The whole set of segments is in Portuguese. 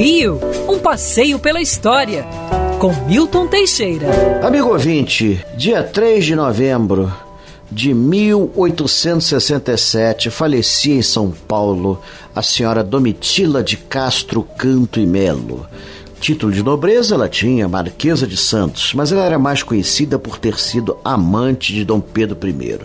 Rio, um passeio pela história, com Milton Teixeira. Amigo ouvinte, dia 3 de novembro de 1867, falecia em São Paulo a senhora Domitila de Castro Canto e Melo. Título de nobreza ela tinha, Marquesa de Santos, mas ela era mais conhecida por ter sido amante de Dom Pedro I.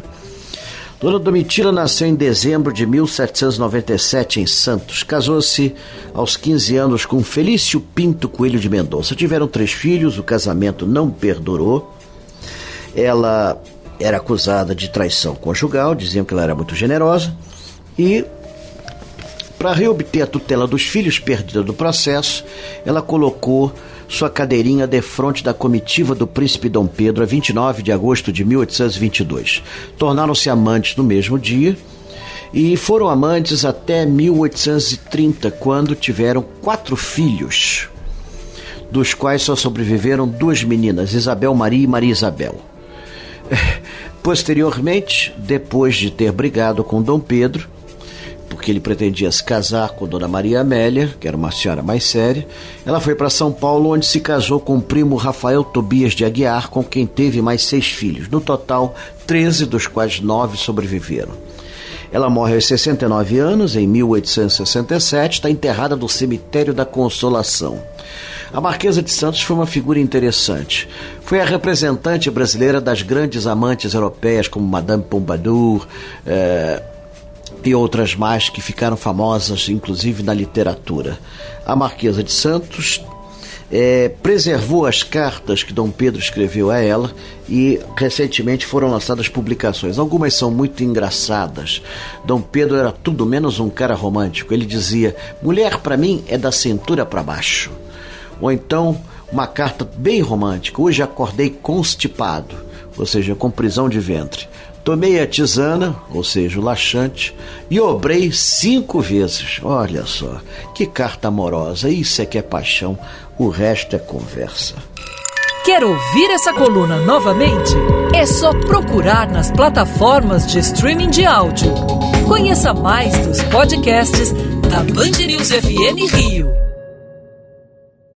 Dona Domitila nasceu em dezembro de 1797 em Santos. Casou-se aos 15 anos com Felício Pinto Coelho de Mendonça. Tiveram três filhos, o casamento não perdurou. Ela era acusada de traição conjugal, diziam que ela era muito generosa. E, para reobter a tutela dos filhos perdida do processo, ela colocou sua cadeirinha de frente da comitiva do príncipe Dom Pedro a 29 de agosto de 1822. Tornaram-se amantes no mesmo dia e foram amantes até 1830, quando tiveram quatro filhos, dos quais só sobreviveram duas meninas, Isabel Maria e Maria Isabel. Posteriormente, depois de ter brigado com Dom Pedro, porque ele pretendia se casar com Dona Maria Amélia, que era uma senhora mais séria. Ela foi para São Paulo, onde se casou com o primo Rafael Tobias de Aguiar, com quem teve mais seis filhos. No total, 13, dos quais nove sobreviveram. Ela morre aos 69 anos, em 1867, está enterrada no cemitério da Consolação. A Marquesa de Santos foi uma figura interessante. Foi a representante brasileira das grandes amantes europeias, como Madame Pompadour, eh, e outras mais que ficaram famosas, inclusive na literatura. A Marquesa de Santos é, preservou as cartas que Dom Pedro escreveu a ela e recentemente foram lançadas publicações. Algumas são muito engraçadas. Dom Pedro era tudo menos um cara romântico. Ele dizia: mulher para mim é da cintura para baixo. Ou então uma carta bem romântica. Hoje acordei constipado, ou seja, com prisão de ventre. Tomei a tisana, ou seja, o laxante, e obrei cinco vezes. Olha só, que carta amorosa. Isso é que é paixão, o resto é conversa. Quer ouvir essa coluna novamente? É só procurar nas plataformas de streaming de áudio. Conheça mais dos podcasts da Band News FM Rio.